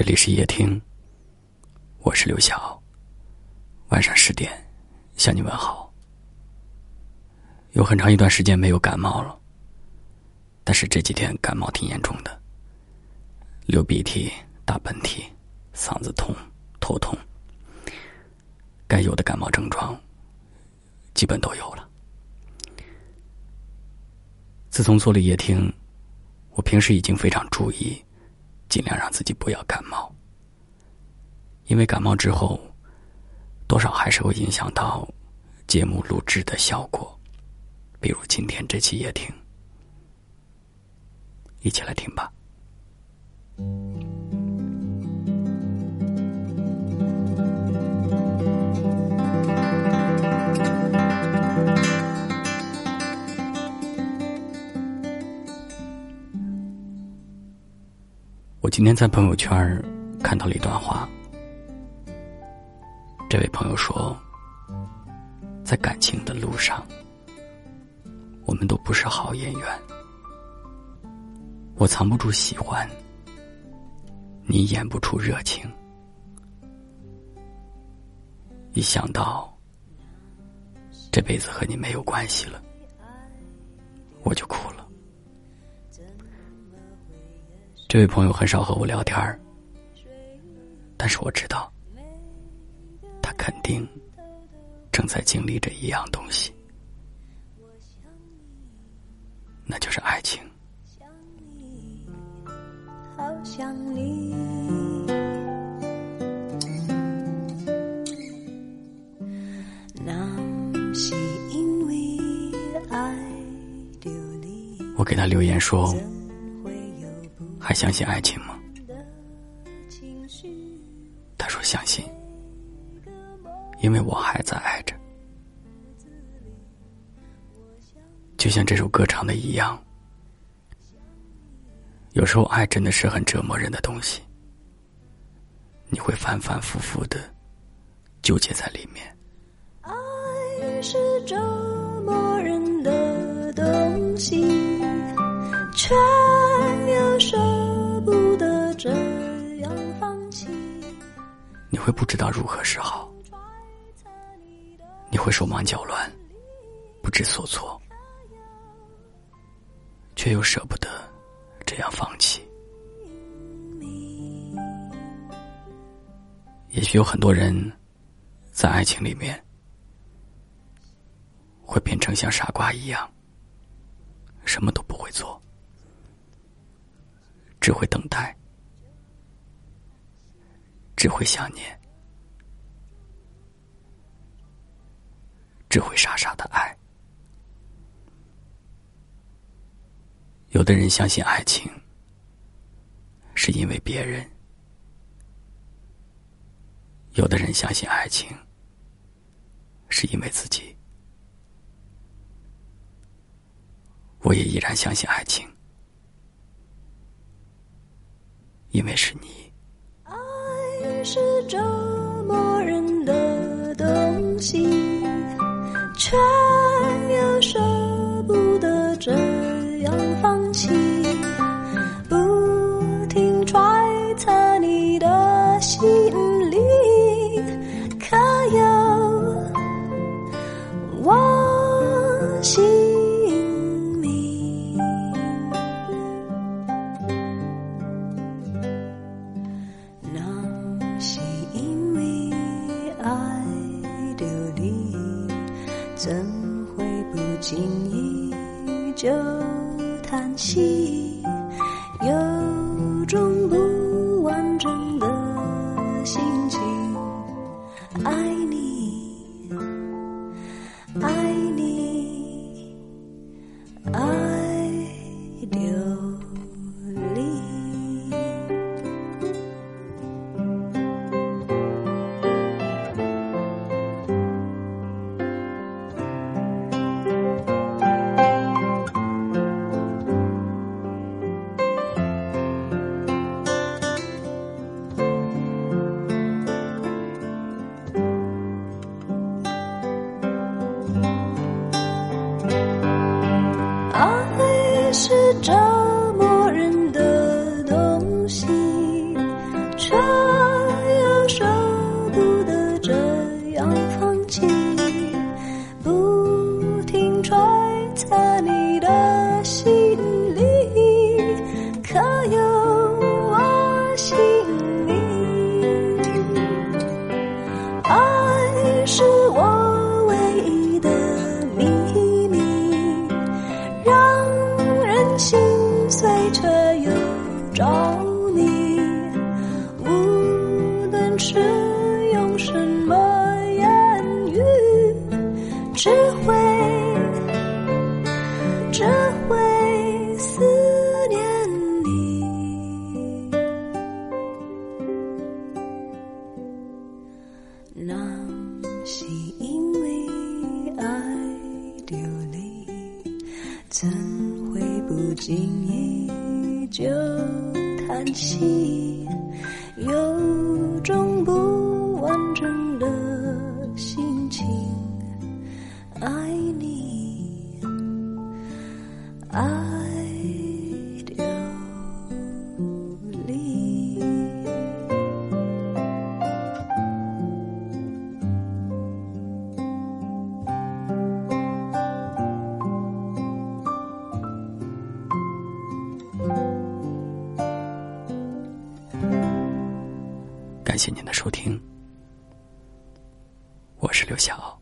这里是夜听，我是刘晓。晚上十点向你问好。有很长一段时间没有感冒了，但是这几天感冒挺严重的，流鼻涕、打喷嚏、嗓子痛、头痛，该有的感冒症状基本都有了。自从做了夜听，我平时已经非常注意。尽量让自己不要感冒，因为感冒之后，多少还是会影响到节目录制的效果。比如今天这期夜听，一起来听吧。今天在朋友圈看到了一段话，这位朋友说，在感情的路上，我们都不是好演员。我藏不住喜欢，你演不出热情。一想到这辈子和你没有关系了，我就哭了。这位朋友很少和我聊天儿，但是我知道，他肯定正在经历着一样东西，那就是爱情。我给他留言说。还相信爱情吗？他说相信，因为我还在爱着。就像这首歌唱的一样，有时候爱真的是很折磨人的东西，你会反反复复的纠结在里面。爱是折磨人的东西，却你会不知道如何是好，你会手忙脚乱，不知所措，却又舍不得这样放弃。也许有很多人在爱情里面会变成像傻瓜一样，什么都不会做。只会等待，只会想念，只会傻傻的爱。有的人相信爱情，是因为别人；有的人相信爱情，是因为自己。我也依然相信爱情。因为是你。是折磨人的东西，却又舍不得这样放弃。不停揣测你的心心依旧叹息？有种不完整的心情，爱你，怎会不经意就叹息有种不感谢您的收听。我是刘晓。